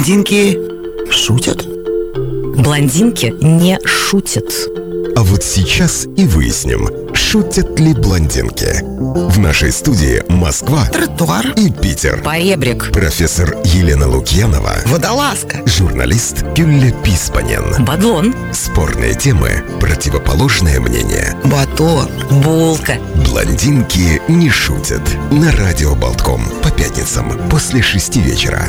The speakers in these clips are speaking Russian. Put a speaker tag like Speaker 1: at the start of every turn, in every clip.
Speaker 1: Блондинки шутят?
Speaker 2: Блондинки не шутят.
Speaker 3: А вот сейчас и выясним, шутят ли блондинки. В нашей студии Москва
Speaker 1: Тротуар.
Speaker 3: и Питер.
Speaker 2: Поребрик.
Speaker 3: Профессор Елена Лукьянова,
Speaker 1: Водолазка.
Speaker 3: журналист Гюлля Писпанен.
Speaker 2: Бадлон.
Speaker 3: Спорные темы, противоположное мнение.
Speaker 1: Батон.
Speaker 2: Булка.
Speaker 3: Блондинки не шутят. На радио Болтком по пятницам после шести вечера.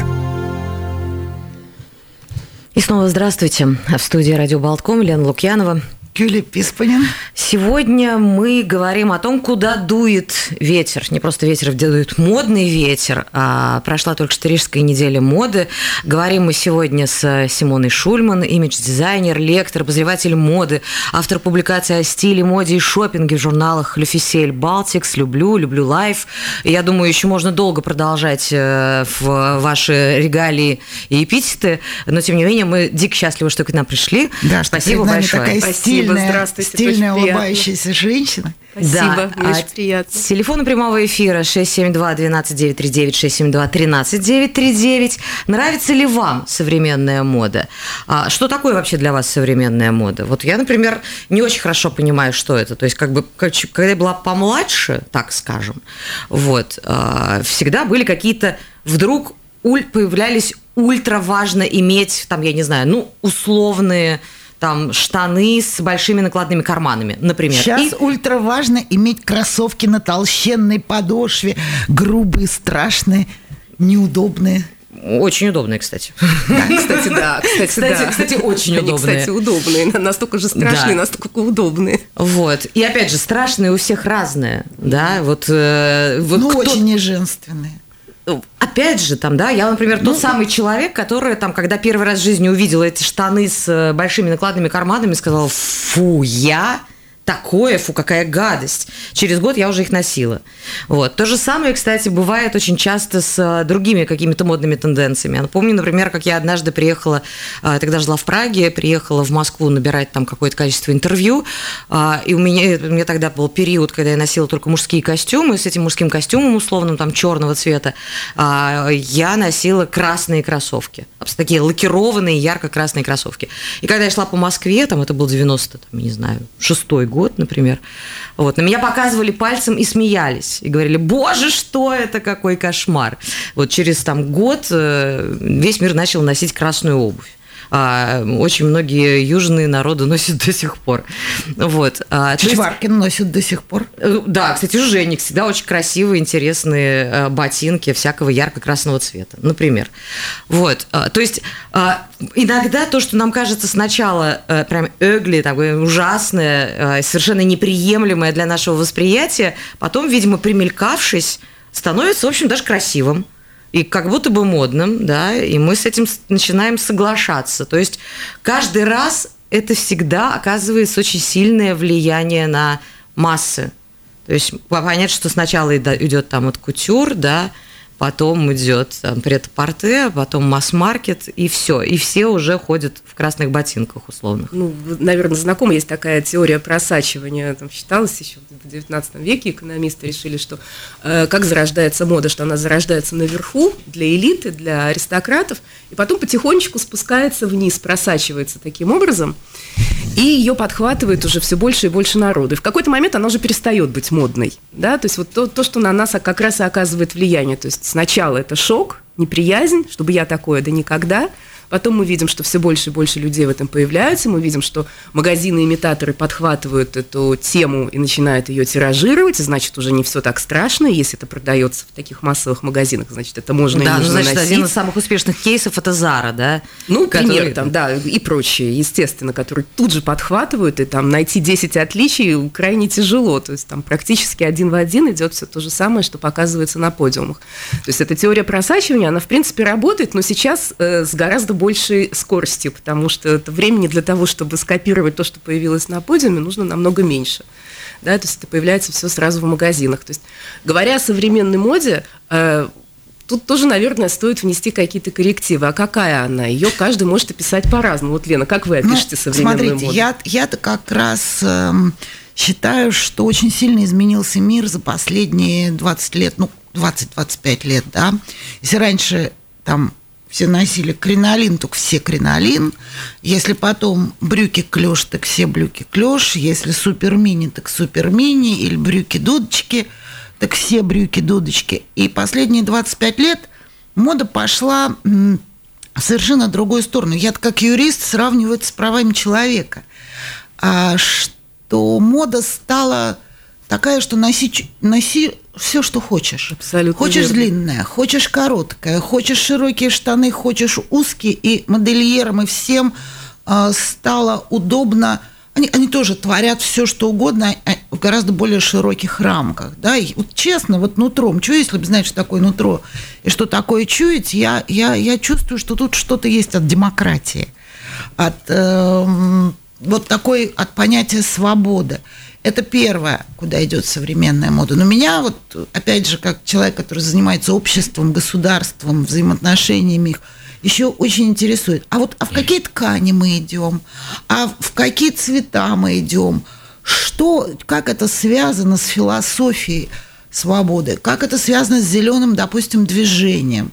Speaker 2: И снова здравствуйте. В студии Радио Болтком Лена Лукьянова.
Speaker 1: Юлия Писпанин.
Speaker 2: Сегодня мы говорим о том, куда дует ветер. Не просто ветер, где дует модный ветер. А прошла только что Рижская неделя моды. Говорим мы сегодня с Симоной Шульман, имидж-дизайнер, лектор, обозреватель моды, автор публикаций о стиле, моде и шопинге в журналах «L'Officiel Baltics», «Люблю», «Люблю Лайф». Я думаю, еще можно долго продолжать э, в ваши регалии и эпитеты, но тем не менее мы дико счастливы, что к нам пришли.
Speaker 1: Да,
Speaker 2: Спасибо большое.
Speaker 1: такая
Speaker 4: Спасибо,
Speaker 1: стильная,
Speaker 4: здравствуйте,
Speaker 1: стильная улыбающаяся женщина.
Speaker 4: Спасибо, мне
Speaker 2: а
Speaker 4: очень приятно.
Speaker 2: Телефон прямого эфира 672-12939, 672-13-939. Нравится ли вам современная мода? А что такое вообще для вас современная мода? Вот я, например, не очень хорошо понимаю, что это. То есть, как бы, когда я была помладше, так скажем, вот, а, всегда были какие-то вдруг уль- появлялись ультра важно иметь, там, я не знаю, ну, условные там штаны с большими накладными карманами, например.
Speaker 1: Сейчас
Speaker 2: И-
Speaker 1: ультра важно иметь кроссовки на толщенной подошве, грубые, страшные, неудобные.
Speaker 2: Очень удобные, кстати.
Speaker 4: Кстати, да, кстати,
Speaker 2: Кстати,
Speaker 4: да.
Speaker 2: кстати, очень
Speaker 4: Они,
Speaker 2: удобные.
Speaker 4: кстати, удобные. Настолько же страшные,
Speaker 2: Да.
Speaker 4: настолько удобные.
Speaker 2: Вот. И опять же, страшные у всех разные, да, вот, э, вот
Speaker 1: ну,
Speaker 2: кто-
Speaker 1: очень неженственные.
Speaker 2: Опять же, там, да, я, например,
Speaker 1: Ну,
Speaker 2: тот самый человек, который, там, когда первый раз в жизни увидела эти штаны с э, большими накладными карманами, сказала, фу, я такое, фу, какая гадость. Через год я уже их носила. Вот. То же самое, кстати, бывает очень часто с э, другими какими-то модными тенденциями. Я помню, например, как я однажды приехала, э, тогда жила в Праге, приехала в Москву набирать там какое-то количество интервью, а, и у меня, у меня тогда был период, когда я носила только мужские костюмы, с этим мужским костюмом условным, там, черного цвета, я носила красные кроссовки. Такие лакированные, ярко-красные кроссовки. И когда я шла по Москве, там, это был 90, там, не знаю, шестой год, например, вот, на меня показывали пальцем и смеялись. И говорили, боже, что это, какой кошмар. Вот через там год э, весь мир начал носить красную обувь. А, очень многие южные народы носят до сих пор. Вот. А, то есть-
Speaker 1: носит до сих пор.
Speaker 2: Э, Да, кстати, у Женек всегда очень красивые, интересные э, ботинки всякого ярко-красного цвета, например. Вот, э, то есть э, иногда то, что нам кажется сначала э, прям эгли, такое ужасное, э, совершенно неприемлемое для нашего восприятия, потом, видимо, примелькавшись, становится, в общем, даже красивым. И как будто бы модным, да, и мы с этим начинаем соглашаться. То есть каждый раз это всегда оказывается очень сильное влияние на массы. То есть понять, что сначала идет там вот кутюр, да, потом идет там прет-порте, потом масс-маркет, и все. И все уже ходят в красных ботинках условных.
Speaker 4: Ну, наверное, знакома есть такая теория просачивания. Там считалось еще в XIX веке экономисты решили, что э, как зарождается мода, что она зарождается наверху для элиты, для аристократов, и потом потихонечку спускается вниз, просачивается таким образом, и ее подхватывает уже все больше и больше народу. И в какой-то момент она уже перестает быть модной. Да? То есть вот то, то, что на нас как раз и оказывает влияние. То есть сначала это шок, неприязнь, чтобы я такое, да никогда. Потом мы видим, что все больше и больше людей в этом появляются. Мы видим, что магазины-имитаторы подхватывают эту тему и начинают ее тиражировать. И значит, уже не все так страшно. Если это продается в таких массовых магазинах, значит, это можно
Speaker 2: да,
Speaker 4: и
Speaker 2: ну,
Speaker 4: нужно
Speaker 2: значит,
Speaker 4: носить.
Speaker 2: один из самых успешных кейсов это Зара, да?
Speaker 4: Ну,
Speaker 2: который-
Speaker 4: пример там, да, и прочие, естественно, которые тут же подхватывают, и там найти 10 отличий крайне тяжело. То есть там практически один в один идет все то же самое, что показывается на подиумах. То есть эта теория просачивания, она, в принципе, работает, но сейчас э, с гораздо большей скоростью, потому что это времени для того, чтобы скопировать то, что появилось на подиуме, нужно намного меньше. Да, то есть это появляется все сразу в магазинах. То есть, говоря о современной моде, э, Тут тоже, наверное, стоит внести какие-то коррективы. А какая она? Ее каждый может описать по-разному. Вот, Лена, как вы
Speaker 1: Ну,
Speaker 4: опишете современную
Speaker 1: смотрите,
Speaker 4: моду?
Speaker 1: я, я-то как раз эм, считаю, что очень сильно изменился мир за последние 20 лет, ну, 20-25 лет, да. Если раньше там все носили кринолин, только все кринолин. Если потом брюки клеш, так все брюки клеш. Если супер мини, так супер мини. Или брюки дудочки, так все брюки дудочки. И последние 25 лет мода пошла в совершенно другую сторону. Я как юрист сравниваю это с правами человека. А что мода стала такая, что носи, носи все, что хочешь.
Speaker 4: Абсолютно
Speaker 1: Хочешь
Speaker 4: верно.
Speaker 1: длинное, хочешь короткое, хочешь широкие штаны, хочешь узкие. И модельерам, и всем э, стало удобно. Они, они тоже творят все, что угодно а, в гораздо более широких рамках. Да? И вот честно, вот нутром, что если бы знать, что такое нутро и что такое чуять, я, я, я чувствую, что тут что-то есть от демократии, от э, вот такой, от понятия свободы. Это первое, куда идет современная мода. Но меня вот, опять же, как человек, который занимается обществом, государством, взаимоотношениями их, еще очень интересует. А вот а в какие ткани мы идем? А в какие цвета мы идем? Что, как это связано с философией свободы? Как это связано с зеленым, допустим, движением?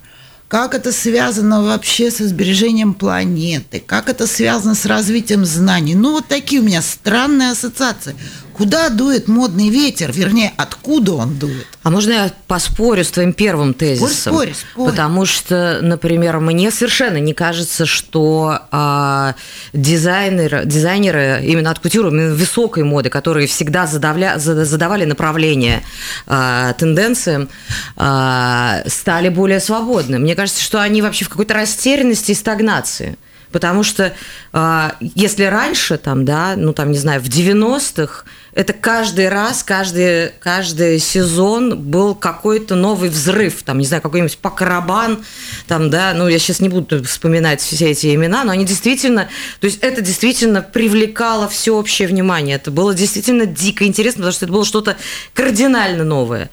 Speaker 1: Как это связано вообще со сбережением планеты? Как это связано с развитием знаний? Ну, вот такие у меня странные ассоциации. Куда дует модный ветер? Вернее, откуда он дует?
Speaker 2: А можно я поспорю с твоим первым тезисом?
Speaker 1: Спорь, спорь.
Speaker 2: Потому что, например, мне совершенно не кажется, что а, дизайнеры, дизайнеры именно от кутюры, именно высокой моды, которые всегда задавля, задавали направление а, тенденциям, а, стали более свободны. Мне кажется, что они вообще в какой-то растерянности и стагнации. Потому что э, если раньше, там, да, ну там, не знаю, в 90-х, это каждый раз, каждый, каждый сезон был какой-то новый взрыв, там, не знаю, какой-нибудь Пакарабан, там, да, ну я сейчас не буду вспоминать все эти имена, но они действительно, то есть это действительно привлекало всеобщее внимание, это было действительно дико интересно, потому что это было что-то кардинально новое.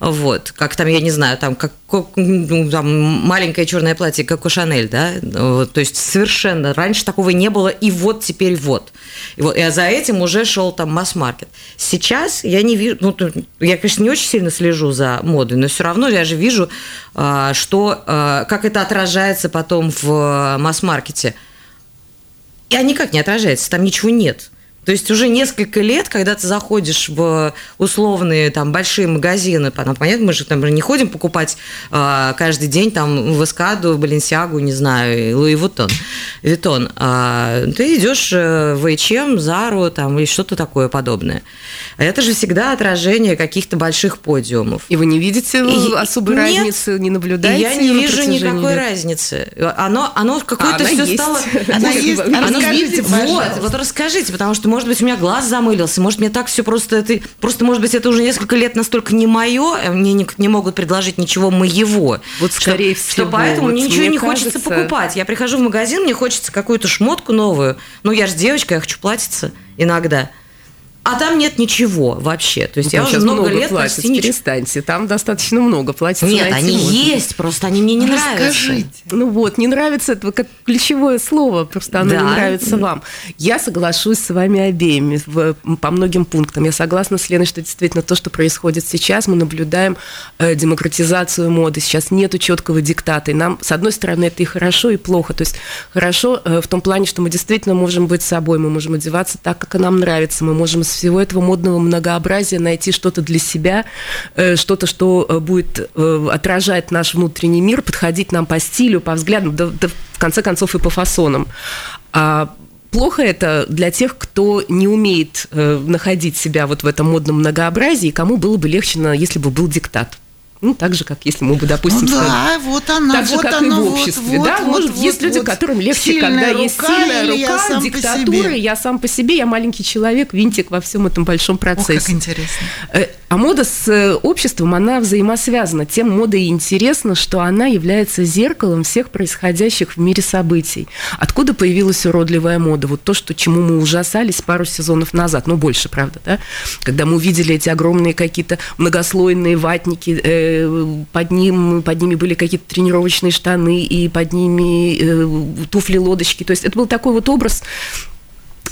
Speaker 2: Вот, как там, я не знаю, там, как ну, там, маленькое черное платье, как у Шанель, да, вот, то есть совершенно, раньше такого не было, и вот теперь вот. И, вот, и за этим уже шел там масс-маркет. Сейчас я не вижу, ну, я, конечно, не очень сильно слежу за модой, но все равно я же вижу, а, что, а, как это отражается потом в масс-маркете. И никак не отражается, там ничего нет. То есть уже несколько лет, когда ты заходишь в условные там большие магазины, ну, понятно, мы же там не ходим покупать э, каждый день там в Эскаду, Баленсиагу, не знаю, Луи Вуттон, Виттон. А ты идешь в H&M, Зару там или что-то такое подобное. Это же всегда отражение каких-то больших подиумов.
Speaker 4: И вы не видите и, особой нет, разницы, не наблюдаете?
Speaker 2: Я не вижу никакой лет. разницы. Оно, оно какое-то
Speaker 4: а
Speaker 2: все
Speaker 4: есть.
Speaker 2: стало...
Speaker 1: Она есть.
Speaker 2: Оно, расскажите, вот, вот расскажите, потому что может быть, у меня глаз замылился, может, мне так все просто... Это, просто, может быть, это уже несколько лет настолько не мое, мне не, не могут предложить ничего моего.
Speaker 4: Вот скорее
Speaker 2: что,
Speaker 4: всего.
Speaker 2: Что поэтому
Speaker 4: вот
Speaker 2: мне ничего не
Speaker 4: кажется...
Speaker 2: хочется покупать. Я прихожу в магазин, мне хочется какую-то шмотку новую. Ну, я же девочка, я хочу платиться иногда. А там нет ничего вообще. То есть
Speaker 4: ну,
Speaker 2: я уже много,
Speaker 4: много
Speaker 2: лет
Speaker 4: платят,
Speaker 2: почти
Speaker 4: перестаньте. Там достаточно много платится.
Speaker 2: Нет, они можно. есть, просто они мне не
Speaker 1: ну,
Speaker 2: нравятся.
Speaker 1: Расскажите.
Speaker 4: Ну вот, не нравится это как ключевое слово, просто оно
Speaker 2: Да.
Speaker 4: не нравится вам. Я соглашусь с вами обеими в- по многим пунктам. Я согласна с Леной, что действительно то, что происходит сейчас, мы наблюдаем э, демократизацию моды. Сейчас нету четкого диктата. И нам, с одной стороны, это и хорошо, и плохо. То есть хорошо э, в том плане, что мы действительно можем быть собой, мы можем одеваться так, как нам нравится, мы можем всего этого модного многообразия найти что-то для себя, э, что-то, что э, будет э, отражать наш внутренний мир, подходить нам по стилю, по взглядам, да, да в конце концов и по фасонам. А Плохо это для тех, кто не умеет находить себя вот в этом модном многообразии, кому было бы легче, если бы был диктат. Ну, так же, как если мы бы, допустим,
Speaker 1: Ну
Speaker 4: сказали-
Speaker 1: да, вот она,
Speaker 4: так же,
Speaker 1: вот
Speaker 4: как
Speaker 1: оно,
Speaker 4: и в обществе,
Speaker 1: вот,
Speaker 4: да,
Speaker 1: вот,
Speaker 4: может,
Speaker 1: вот,
Speaker 4: есть люди,
Speaker 1: вот.
Speaker 4: которым легче,
Speaker 1: Сильная
Speaker 4: когда есть
Speaker 1: рука
Speaker 4: сильная
Speaker 1: или я
Speaker 4: рука,
Speaker 1: по
Speaker 4: диктатура, я сам по себе, я маленький человек, винтик во всем этом большом процессе.
Speaker 1: как интересно.
Speaker 4: Э, А мода с э, обществом, она взаимосвязана. Тем мода и интересна, что она является зеркалом всех происходящих в мире событий. Откуда появилась уродливая мода? Вот то, что, чему мы ужасались пару сезонов назад, ну, больше, правда, да? Когда мы увидели эти огромные какие-то многослойные ватники, э, под, ним, под ними были какие-то тренировочные штаны, и под ними э, туфли-лодочки. То есть это был такой вот образ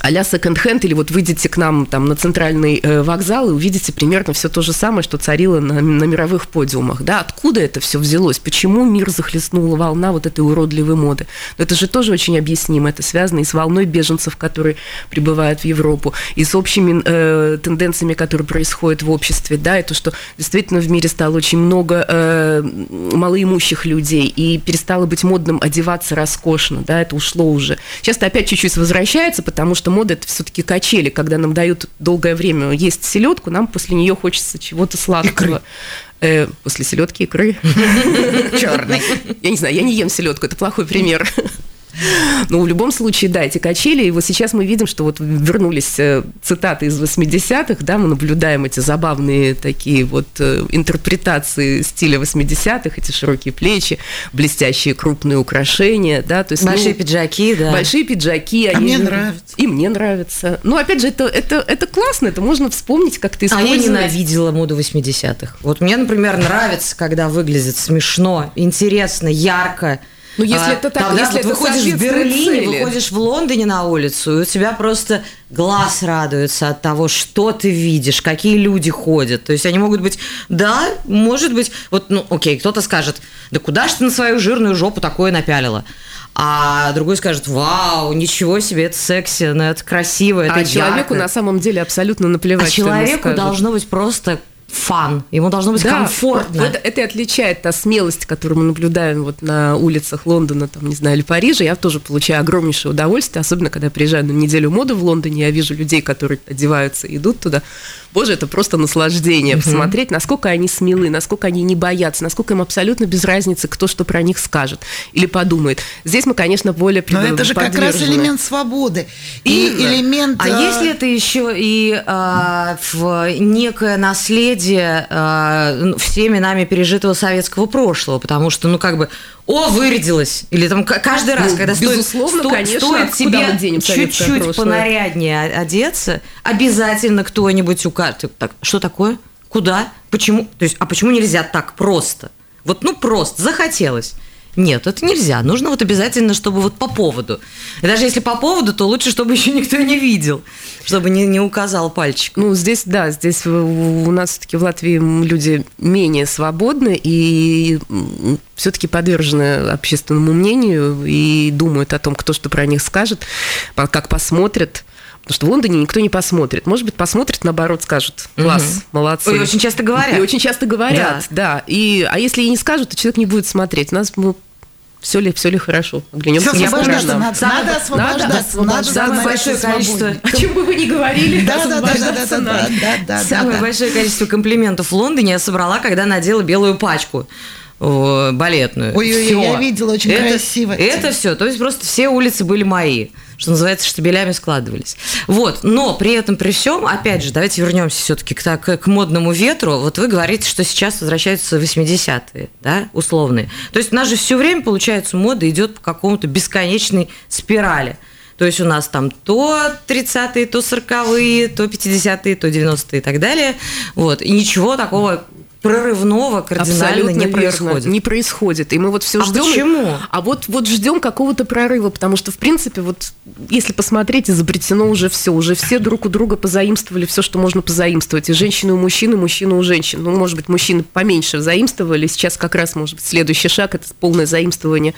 Speaker 4: а-ля секонд-хенд, или вот выйдете к нам там на центральный э, вокзал и увидите примерно все то же самое, что царило на, на мировых подиумах, да, откуда это все взялось, почему мир захлестнула волна вот этой уродливой моды. Но это же тоже очень объяснимо, это связано и с волной беженцев, которые прибывают в Европу, и с общими э, тенденциями, которые происходят в обществе, да, это что действительно в мире стало очень много э, малоимущих людей, и перестало быть модным одеваться роскошно, да, это ушло уже. Сейчас это опять чуть-чуть возвращается, потому что мода это все-таки качели, когда нам дают долгое время есть селедку, нам после нее хочется чего-то сладкого. Э, после селедки икры.
Speaker 2: Черный.
Speaker 4: Я не знаю, я не ем селедку, это плохой пример. Но в любом случае, да, эти качели, и вот сейчас мы видим, что вот вернулись э, цитаты из 80-х, да, мы наблюдаем эти забавные такие вот э, интерпретации стиля 80-х, эти широкие плечи, блестящие крупные украшения, да, то есть...
Speaker 2: Большие ну, пиджаки, да.
Speaker 4: Большие пиджаки.
Speaker 1: А они, мне нравятся.
Speaker 4: И мне нравится. Ну, опять же, это, это, это классно, это можно вспомнить, как ты использовать.
Speaker 2: А я ненавидела моду 80-х. Вот мне, например, нравится, когда выглядит смешно, интересно, ярко,
Speaker 4: ну, если а, это так,
Speaker 2: тогда
Speaker 4: если
Speaker 2: вот
Speaker 4: это
Speaker 2: выходишь в Берлине,
Speaker 4: цели.
Speaker 2: выходишь в Лондоне на улицу, и у тебя просто глаз радуется от того, что ты видишь, какие люди ходят. То есть они могут быть, да, может быть, вот, ну, окей, кто-то скажет, да куда ж ты на свою жирную жопу такое напялила? А другой скажет, вау, ничего себе, это секси, ну, это красиво, это
Speaker 4: А
Speaker 2: ярко.
Speaker 4: человеку на самом деле абсолютно наплевать,
Speaker 2: А человеку должно быть просто фан, ему должно быть
Speaker 4: да,
Speaker 2: комфортно.
Speaker 4: Вот это и отличает та смелость, которую мы наблюдаем вот на улицах Лондона, там, не знаю, или Парижа. Я тоже получаю огромнейшее удовольствие, особенно когда я приезжаю на неделю моды в Лондоне, я вижу людей, которые одеваются и идут туда. Боже, это просто наслаждение угу. посмотреть, насколько они смелы, насколько они не боятся, насколько им абсолютно без разницы, кто что про них скажет или подумает. Здесь мы, конечно, более
Speaker 1: Но это же как раз элемент свободы. И Именно. элемент...
Speaker 2: А э, если это еще и а, в некое наследие а, всеми нами пережитого советского прошлого, потому что, ну, как бы, о, вырядилась. Или там каждый раз, ну, когда стоит,
Speaker 4: конечно,
Speaker 2: стоит тебе чуть-чуть понаряднее одеться, обязательно кто-нибудь укажет. Так, что такое? Куда? Почему? То есть, а почему нельзя так просто? Вот, ну, просто захотелось. Нет, это нельзя. Нужно вот обязательно, чтобы вот по поводу. И даже если по поводу, то лучше, чтобы еще никто не видел, чтобы не, не указал пальчик.
Speaker 4: Ну, здесь, да, здесь у нас все-таки в Латвии люди менее свободны и все-таки подвержены общественному мнению и думают о том, кто что про них скажет, как посмотрят. Потому что в Лондоне никто не посмотрит. Может быть, посмотрит, наоборот, скажут, класс, угу. молодцы.
Speaker 2: И очень часто говорят.
Speaker 4: И очень часто говорят, да. да. И, а если и не скажут, то человек не будет смотреть. У нас мы все ли, все ли хорошо.
Speaker 1: Оглянемся. Все освобождаться надо. Надо освобождаться. Надо, надо
Speaker 2: самое большое количество...
Speaker 4: О чем бы вы ни говорили,
Speaker 1: да, да, да, да, да, да, да, да,
Speaker 2: Самое большое количество комплиментов в Лондоне я собрала, когда надела белую пачку балетную.
Speaker 1: Ой-ой-ой, я видела, очень
Speaker 2: это,
Speaker 1: красиво.
Speaker 2: Это все, то есть просто все улицы были мои что называется, штабелями складывались. Вот, но при этом, при всем, опять же, давайте вернемся все-таки к, к, к модному ветру. Вот вы говорите, что сейчас возвращаются 80-е, да, условные. То есть у нас же все время, получается, мода идет по какому-то бесконечной спирали. То есть у нас там то 30-е, то 40-е, то 50-е, то 90-е и так далее. Вот. И ничего такого прорывного кардинально Абсолютно не верно. происходит.
Speaker 4: Не происходит. И мы вот все
Speaker 2: а
Speaker 4: ждем.
Speaker 2: Почему?
Speaker 4: А вот, вот ждем какого-то прорыва, потому что, в принципе, вот если посмотреть, изобретено уже все. Уже все друг у друга позаимствовали все, что можно позаимствовать. И женщины у мужчин, и мужчины у женщин. Ну, может быть, мужчины поменьше заимствовали. Сейчас как раз, может быть, следующий шаг – это полное заимствование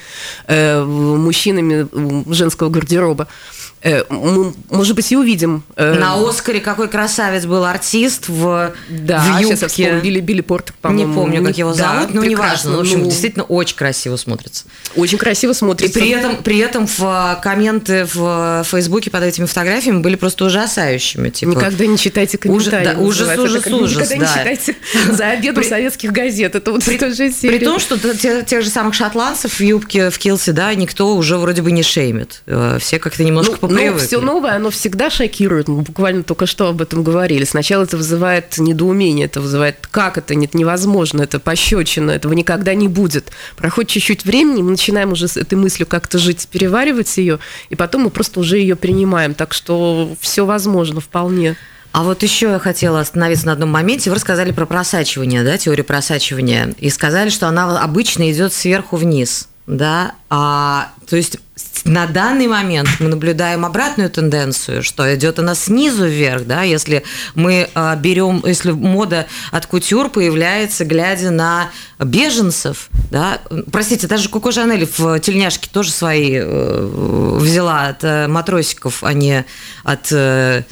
Speaker 4: э, мужчинами женского гардероба. Э, мы, может быть, и увидим.
Speaker 2: Э, На Оскаре какой красавец был артист в,
Speaker 4: да,
Speaker 2: в юбке.
Speaker 4: сейчас я вспомню, Билли, Портер, по-моему.
Speaker 2: Не помню, как его
Speaker 4: да,
Speaker 2: зовут, но неважно. В общем, ну, действительно очень красиво смотрится.
Speaker 4: Очень красиво смотрится.
Speaker 2: И при этом, при этом в э, комменты в Фейсбуке под этими фотографиями были просто ужасающими. Типа,
Speaker 4: Никогда не читайте комментарии.
Speaker 2: Да, ужас, ужас, ужас.
Speaker 4: Никогда
Speaker 2: да.
Speaker 4: не читайте за обедом при, советских газет. Это вот при, тоже
Speaker 2: При том, что тех, тех же самых шотландцев в юбке в Килсе, да, никто уже вроде бы не шеймит. Все как-то немножко ну,
Speaker 4: Ну, все новое оно всегда шокирует. Мы буквально только что об этом говорили. Сначала это вызывает недоумение, это вызывает, как это, нет, невозможно, это пощечина, этого никогда не будет. Проходит чуть-чуть времени, мы начинаем уже с этой мыслью как-то жить, переваривать ее, и потом мы просто уже ее принимаем. Так что все возможно вполне.
Speaker 2: А вот еще я хотела остановиться на одном моменте. Вы рассказали про просачивание, да, теорию просачивания, и сказали, что она обычно идет сверху вниз. Да, а, то есть на данный момент мы наблюдаем обратную тенденцию, что идет она снизу вверх, да, если мы а, берем, если мода от кутюр появляется, глядя на беженцев, да, простите, даже Коко Жанель в тельняшке тоже свои э, взяла от э, матросиков, а не от э,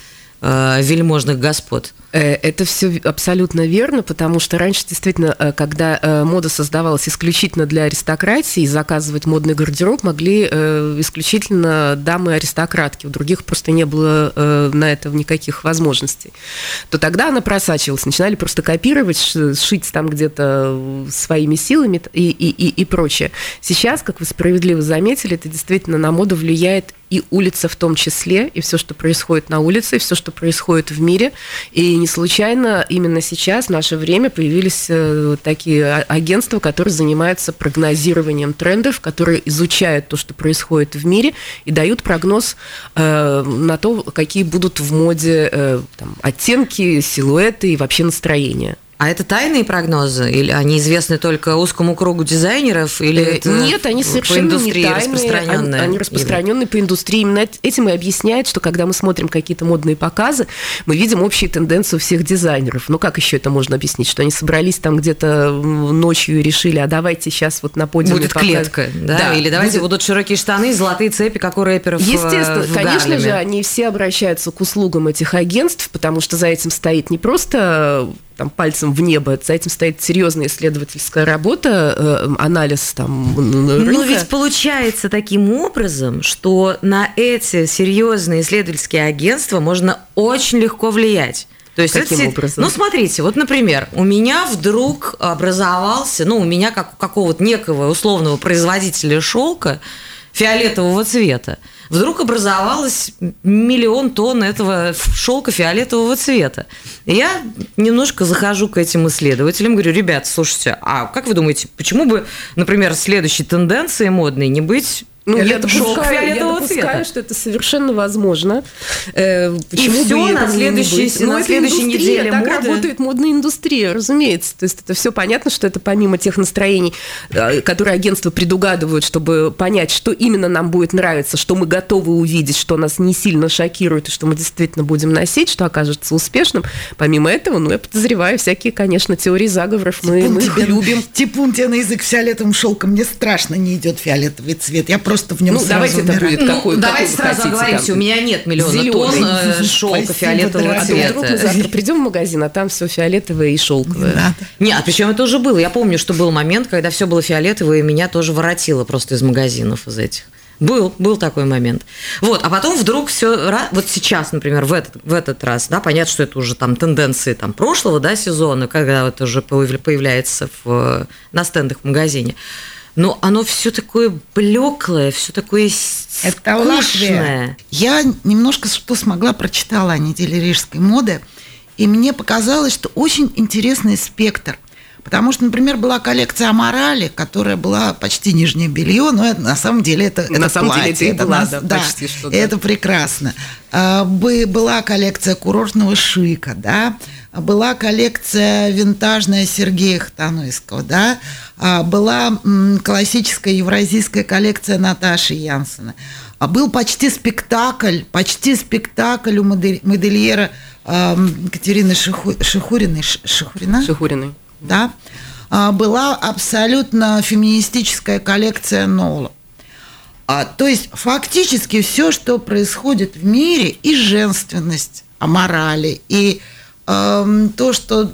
Speaker 2: вельможных господ.
Speaker 4: Э, это все абсолютно верно, потому что раньше действительно, э, когда э, мода создавалась исключительно для аристократии, заказывать модный гардероб могли исключительно дамы-аристократки, у других просто не было на это никаких возможностей, то тогда она просачивалась, начинали просто копировать, шить там где-то своими силами и, и, и, и прочее. Сейчас, как вы справедливо заметили, это действительно на моду влияет и улица в том числе, и все, что происходит на улице, и все, что происходит в мире. И не случайно именно сейчас, в наше время, появились э, такие агентства, которые занимаются прогнозированием трендов, которые изучают то, что происходит в мире, и дают прогноз э, на то, какие будут в моде э, там, оттенки, силуэты и вообще настроение.
Speaker 2: А это тайные прогнозы? Или они известны только узкому кругу дизайнеров? Или
Speaker 4: э, это Нет, они совершенно по индустрии не тайные. Распространенные? Они, они распространенные по индустрии. Именно этим и объясняет, что когда мы смотрим какие-то модные показы, мы видим общие тенденции у всех дизайнеров. Ну, как еще это можно объяснить? Что они собрались там где-то ночью и решили, а давайте сейчас вот на подиуме...
Speaker 2: Будет показ... клетка, да? да? Или давайте будет... будут широкие штаны, золотые цепи, как у рэперов
Speaker 4: э, Естественно, конечно Гарлеме. же, они все обращаются к услугам этих агентств, потому что за этим стоит не просто там, пальцем в небо. За этим стоит серьезная исследовательская работа, э, анализ там рынка.
Speaker 2: Но ведь получается таким образом, что на эти серьезные исследовательские агентства можно очень легко влиять. То есть
Speaker 4: Каким это, образом?
Speaker 2: Ну, смотрите, вот, например, у меня вдруг образовался, ну, у меня как у какого-то некого условного производителя шелка фиолетового цвета вдруг образовалось миллион тонн этого шелка фиолетового цвета. я немножко захожу к этим исследователям, говорю, ребят, слушайте, а как вы думаете, почему бы, например, следующей тенденцией модной не быть
Speaker 4: ну, я допускаю, я допускаю цвета. что это совершенно возможно.
Speaker 2: Э, почему и все на следующей, на следующей неделе
Speaker 4: так моды. работает модная индустрия, разумеется. То есть это все понятно, что это помимо тех настроений, э, которые агентства предугадывают, чтобы понять, что именно нам будет нравиться, что мы готовы увидеть, что нас не сильно шокирует, и что мы действительно будем носить, что окажется успешным. Помимо этого, ну, я подозреваю всякие, конечно, теории заговоров. Мы, мы
Speaker 1: тебе,
Speaker 4: любим.
Speaker 1: Типун тебе на язык фиолетовым шелком. Мне страшно не идет фиолетовый цвет. Я просто в нем
Speaker 4: ну, давайте это будет ну, какой
Speaker 2: Давайте сразу оговоримся, у меня нет миллиона Зеленый. тонн э, шелка фиолетового цвета. А вдруг
Speaker 4: мы завтра придем в магазин, а там все фиолетовое и шелковое.
Speaker 2: Не, а причем это уже было. Я помню, что был момент, когда все было фиолетовое, и меня тоже воротило просто из магазинов из этих. Был, был такой момент. Вот, а потом вдруг все, вот сейчас, например, в этот, в этот раз, да, понятно, что это уже там тенденции там прошлого, да, сезона, когда это уже появляется в, на стендах в магазине но оно все такое блеклое, все такое Это Латвия.
Speaker 1: Я немножко что смогла прочитала о неделе рижской моды, и мне показалось, что очень интересный спектр. Потому что, например, была коллекция Аморали, которая была почти нижнее белье, но это, на самом деле это,
Speaker 4: на
Speaker 1: это
Speaker 4: самом
Speaker 1: платье.
Speaker 4: Деле это,
Speaker 1: это
Speaker 4: была, да, да, почти что. Да.
Speaker 1: Это прекрасно. А, была коллекция курортного шика, да, была коллекция винтажная Сергея Хтануйского, да, а, была классическая евразийская коллекция Наташи Янсена. А был почти спектакль, почти спектакль у модельера Екатерины Шиху, Шихуриной. Шихурина?
Speaker 4: Шихуриной.
Speaker 1: Да. А, была абсолютно феминистическая коллекция Нола. А, то есть фактически все, что происходит в мире, и женственность, о морали, и э, то, что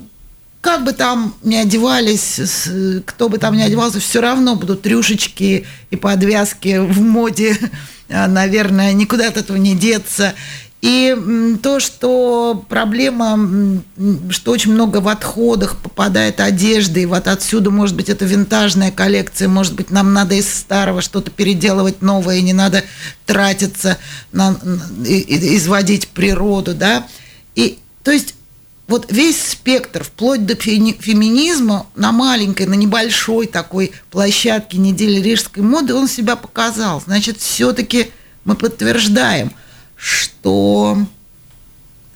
Speaker 1: как бы там ни одевались, кто бы там ни одевался, все равно будут рюшечки и подвязки в моде, а, наверное, никуда от этого не деться. И то, что проблема, что очень много в отходах попадает одежды, и вот отсюда, может быть, это винтажная коллекция, может быть, нам надо из старого что-то переделывать новое, и не надо тратиться, на, изводить природу, да. И, то есть вот весь спектр, вплоть до феминизма, на маленькой, на небольшой такой площадке недели рижской моды он себя показал. Значит, все-таки мы подтверждаем, что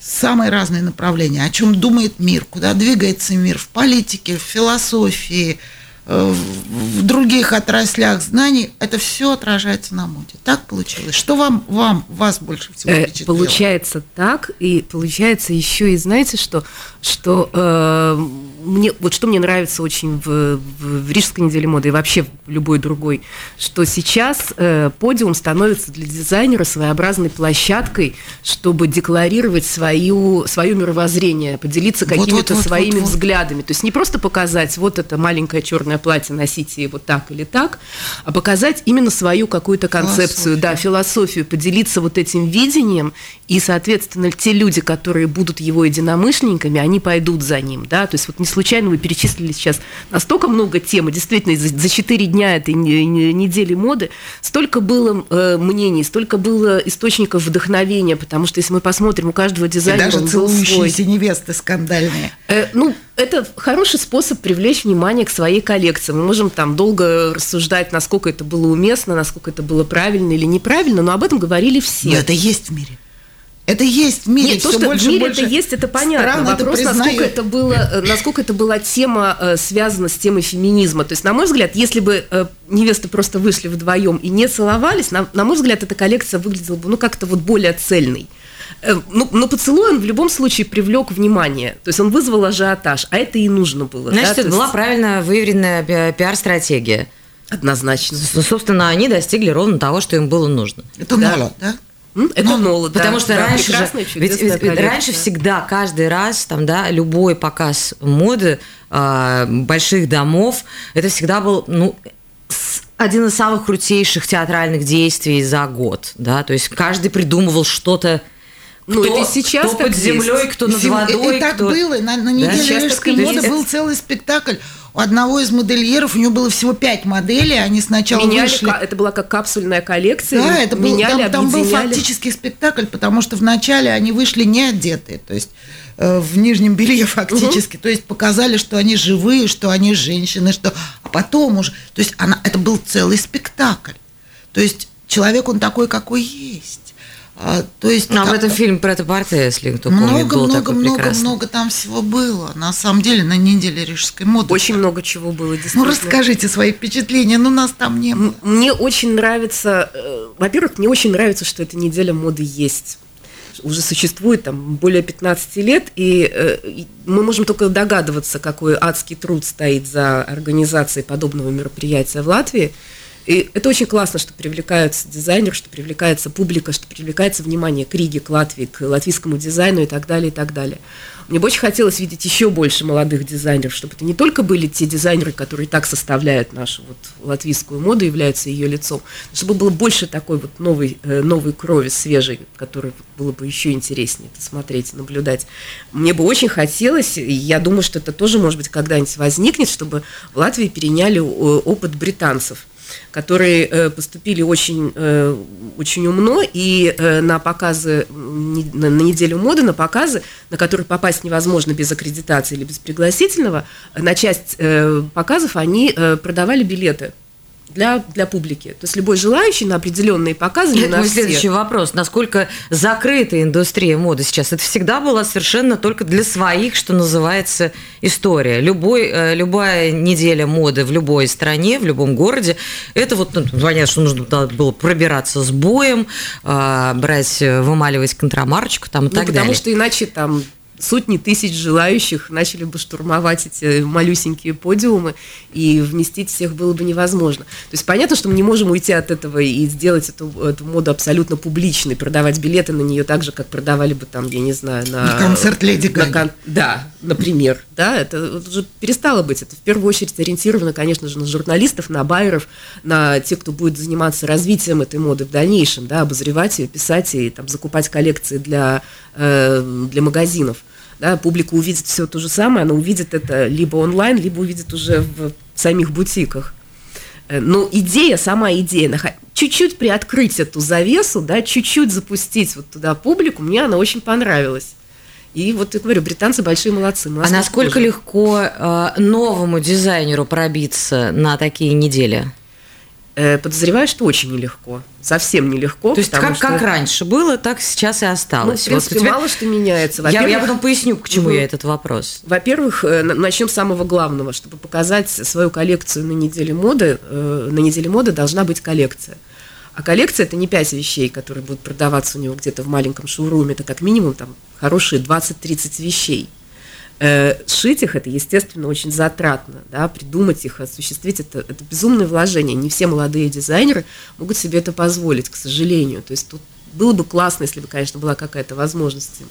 Speaker 1: самые разные направления, о чем думает мир, куда двигается мир в политике, в философии, э, в других отраслях знаний, это все отражается на моде. Так получилось. Что вам, вам вас больше всего
Speaker 4: Э,
Speaker 1: впечатлило?
Speaker 4: Получается так, и получается еще и знаете, что, что э, мне, вот что мне нравится очень в, в, в Рижской неделе моды и вообще в любой другой, что сейчас э, подиум становится для дизайнера своеобразной площадкой, чтобы декларировать свою, свое мировоззрение, поделиться какими-то
Speaker 1: вот, вот,
Speaker 4: своими
Speaker 1: вот, вот.
Speaker 4: взглядами. То есть не просто показать, вот это маленькое черное платье, носите его так или так, а показать именно свою какую-то концепцию, да, философию, поделиться вот этим видением, и, соответственно, те люди, которые будут его единомышленниками, они пойдут за ним, да, то есть вот не случайно вы перечислили сейчас настолько много тем, и действительно, за, 4 дня этой не- не- недели моды столько было э, мнений, столько было источников вдохновения, потому что если мы посмотрим, у каждого
Speaker 1: И
Speaker 4: дизайнера
Speaker 1: даже
Speaker 4: был свой.
Speaker 1: целующиеся невесты скандальные.
Speaker 4: Э, ну, это хороший способ привлечь внимание к своей коллекции. Мы можем там долго рассуждать, насколько это было уместно, насколько это было правильно или неправильно, но об этом говорили все.
Speaker 1: Но это есть в мире. Это есть в мире.
Speaker 4: Нет, то, что
Speaker 1: больше
Speaker 4: в мире
Speaker 1: больше
Speaker 4: это есть, это понятно.
Speaker 1: стран это
Speaker 4: Вопрос, насколько
Speaker 1: признают.
Speaker 4: это было, э, насколько это была тема э, связана с темой феминизма. То есть, на мой взгляд, если бы э, невесты просто вышли вдвоем и не целовались, на, на мой взгляд, эта коллекция выглядела бы ну как-то вот более цельной. Э, Ну, но поцелуй он в любом случае привлек внимание. То есть он вызвал ажиотаж, а это и нужно было. да,
Speaker 2: Значит,
Speaker 4: то
Speaker 2: это
Speaker 4: есть
Speaker 2: была правильно выверенная пи- пиар-стратегия.
Speaker 4: Однозначно.
Speaker 2: Собственно, они достигли ровно того, что им было нужно.
Speaker 1: Это
Speaker 4: Да.
Speaker 1: Нола, да?
Speaker 4: Это
Speaker 1: Ну,
Speaker 4: Нола, да.
Speaker 2: Потому что
Speaker 4: Да,
Speaker 2: раньше же, ведь, ведь
Speaker 4: коллекция.
Speaker 2: раньше всегда, каждый раз, там, да, любой показ моды а, больших домов, это всегда был, ну, с- один из самых крутейших театральных действий за год, да, то есть каждый придумывал что-то,
Speaker 4: Ну,
Speaker 2: кто,
Speaker 4: это и сейчас
Speaker 2: кто
Speaker 4: так
Speaker 2: под
Speaker 4: есть.
Speaker 2: землей, кто над
Speaker 1: И- и-
Speaker 2: водой,
Speaker 1: И, так
Speaker 2: кто...
Speaker 1: было. На, на
Speaker 2: Да?
Speaker 1: неделе
Speaker 4: Сейчас
Speaker 1: рижской
Speaker 4: и
Speaker 1: моды был целый спектакль. У одного из модельеров, у него было всего пять моделей, они сначала
Speaker 4: Меняли,
Speaker 1: вышли...
Speaker 4: это была как капсульная коллекция.
Speaker 1: Да, это был,
Speaker 4: меняли,
Speaker 1: там, там был фактически спектакль, потому что вначале они вышли не одетые, то есть э, в нижнем белье фактически, то есть показали, что они живые, что они женщины, что, а потом уже, то есть она, это был целый спектакль, то есть человек он такой, какой есть, А, то есть
Speaker 2: об
Speaker 1: как-
Speaker 2: этом фильм про это порте, если кто помнит,
Speaker 1: много,
Speaker 2: был
Speaker 1: много,
Speaker 2: такой
Speaker 1: много,
Speaker 2: прекрасный.
Speaker 1: много там всего было. На самом деле на неделе рижской моды.
Speaker 4: Очень много чего было,
Speaker 1: Ну расскажите свои впечатления, ну нас там не было.
Speaker 4: Мне очень нравится, э, во-первых, мне очень нравится, что эта неделя моды есть. Уже существует там более 15 лет, и, э, и мы можем только догадываться, какой адский труд стоит за организацией подобного мероприятия в Латвии. И это очень классно, что привлекаются дизайнеры, что привлекается публика, что привлекается внимание к Риге, к Латвии, к латвийскому дизайну и так далее, и так далее. Мне бы очень хотелось видеть еще больше молодых дизайнеров, чтобы это не только были те дизайнеры, которые так составляют нашу вот латвийскую моду, являются ее лицом, но чтобы было больше такой вот новой, э, новой крови, свежей, которой было бы еще интереснее смотреть, наблюдать. Мне бы очень хотелось, и я думаю, что это тоже, может быть, когда-нибудь возникнет, чтобы в Латвии переняли э, опыт британцев которые э, поступили очень, э, очень умно, и э, на показы, на, неделю моды, на показы, на которые попасть невозможно без аккредитации или без пригласительного, на часть показов они продавали билеты для, для публики. То есть любой желающий на определенные показы, не на
Speaker 2: мой
Speaker 4: все.
Speaker 2: следующий вопрос. Насколько закрыта индустрия моды сейчас? Это всегда была совершенно только для своих, что называется, история. Любой, э, любая неделя моды в любой стране, в любом городе, это вот, ну, понятно, что нужно было пробираться с боем, э, брать, э, вымаливать контрамарочку там и
Speaker 4: Ну,
Speaker 2: так
Speaker 4: потому
Speaker 2: далее.
Speaker 4: что иначе там сотни тысяч желающих начали бы штурмовать эти малюсенькие подиумы, и вместить всех было бы невозможно. То есть понятно, что мы не можем уйти от этого и сделать эту, эту моду абсолютно публичной, продавать билеты на нее так же, как продавали бы там, я не знаю, на...
Speaker 1: На концерт Леди
Speaker 4: на
Speaker 1: Гаги.
Speaker 4: кон- Да, например. Да, это уже перестало быть. Это в первую очередь ориентировано, конечно же, на журналистов, на байеров, на тех, кто будет заниматься развитием этой моды в дальнейшем, да, обозревать ее, писать и там, закупать коллекции для, э, для магазинов. Да, публика увидит все то же самое, она увидит это либо онлайн, либо увидит уже в самих бутиках. Э, Но идея, сама идея, чуть-чуть приоткрыть эту завесу, да, чуть-чуть запустить вот туда публику, мне она очень понравилась. И вот я говорю, британцы большие молодцы.
Speaker 2: А насколько
Speaker 4: тоже.
Speaker 2: легко э, новому дизайнеру пробиться на такие недели?
Speaker 4: Э, подозреваю, что очень нелегко. Совсем нелегко.
Speaker 2: То есть как, что... как раньше было, так сейчас и осталось.
Speaker 4: Ну, в принципе, вот тебя... мало что меняется.
Speaker 2: Я, я потом поясню, к чему угу. я этот вопрос.
Speaker 4: Во-первых, э, начнем с самого главного. Чтобы показать свою коллекцию на неделе моды, э, на неделе моды должна быть коллекция. А коллекция – это не пять вещей, которые будут продаваться у него где-то в маленьком шоуруме. Это как минимум там хорошие 20-30 вещей – Э, шить их это, естественно, очень затратно, да, придумать их, осуществить это, это безумное вложение. Не все молодые дизайнеры могут себе это позволить, к сожалению. То есть тут было бы классно, если бы, конечно, была какая-то возможность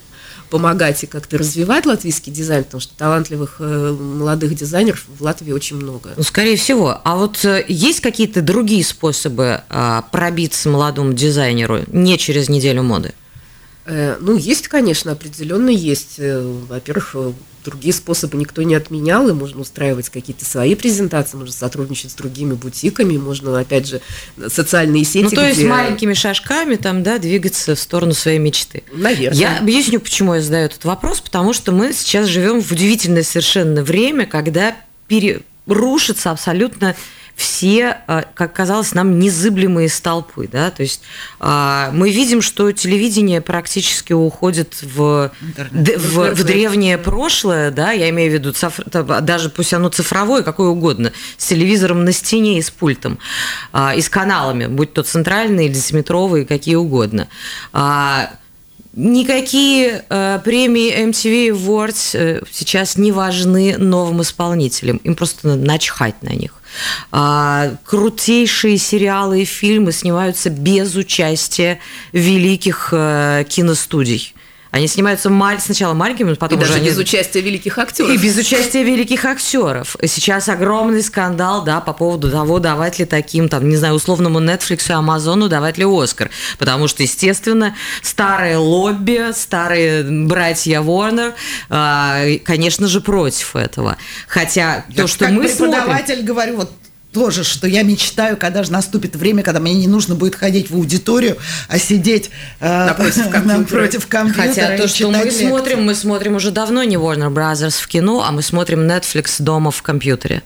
Speaker 4: помогать и как-то развивать латвийский дизайн, потому что талантливых э, молодых дизайнеров в Латвии очень много.
Speaker 2: Ну, скорее всего. А вот э, есть какие-то другие способы э, пробиться молодому дизайнеру не через неделю моды?
Speaker 4: Ну, есть, конечно, определенно есть. Во-первых, другие способы никто не отменял, и можно устраивать какие-то свои презентации, можно сотрудничать с другими бутиками, можно, опять же, социальные сети.
Speaker 2: Ну, то где... есть маленькими шажками там, да, двигаться в сторону своей мечты.
Speaker 4: Наверное.
Speaker 2: Я объясню, почему я задаю этот вопрос, потому что мы сейчас живем в удивительное совершенно время, когда пере... рушится абсолютно все, а, как казалось нам, незыблемые столпы. Да? То есть а, мы видим, что телевидение практически уходит в, в, в древнее прошлое, да? я имею в виду цифр, даже пусть оно цифровое, какое угодно, с телевизором на стене и с пультом, а, и с каналами, будь то центральные или дециметровые, какие угодно. Никакие э, премии MTV Awards э, сейчас не важны новым исполнителям. Им просто начхать на них. А, крутейшие сериалы и фильмы снимаются без участия великих э, киностудий. Они снимаются маль... сначала маленькими, потом
Speaker 4: и
Speaker 2: уже
Speaker 4: даже
Speaker 2: они...
Speaker 4: без участия великих актеров.
Speaker 2: И без участия великих актеров. Сейчас огромный скандал, да, по поводу того, давать ли таким, там, не знаю, условному Netflix и Амазону давать ли Оскар. Потому что, естественно, старые лобби, старые братья Warner, э, конечно же, против этого. Хотя
Speaker 1: Я
Speaker 2: то, что мы
Speaker 1: смотрим... преподаватель говорю, вот тоже, что я мечтаю, когда же наступит время, когда мне не нужно будет ходить в аудиторию, а сидеть
Speaker 4: э, напротив, компьютера.
Speaker 1: напротив компьютера.
Speaker 2: Хотя то, что мы лекции. смотрим, мы смотрим уже давно не Warner Brothers в кино, а мы смотрим Netflix дома в компьютере.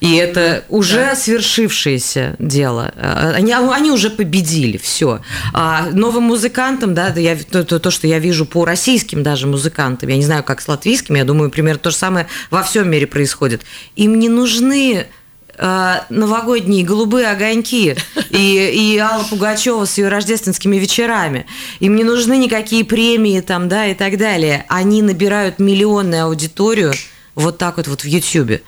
Speaker 2: И это уже да. свершившееся дело. Э, они, они уже победили, все. А новым музыкантам, да, я, то, то, то, что я вижу по российским даже музыкантам, я не знаю, как с латвийскими, я думаю, примерно то же самое во всем мире происходит. Им не нужны новогодние голубые огоньки и, и Алла Пугачева с ее рождественскими вечерами. Им не нужны никакие премии там, да, и так далее. Они набирают миллионную аудиторию вот так вот вот в Ютьюбе.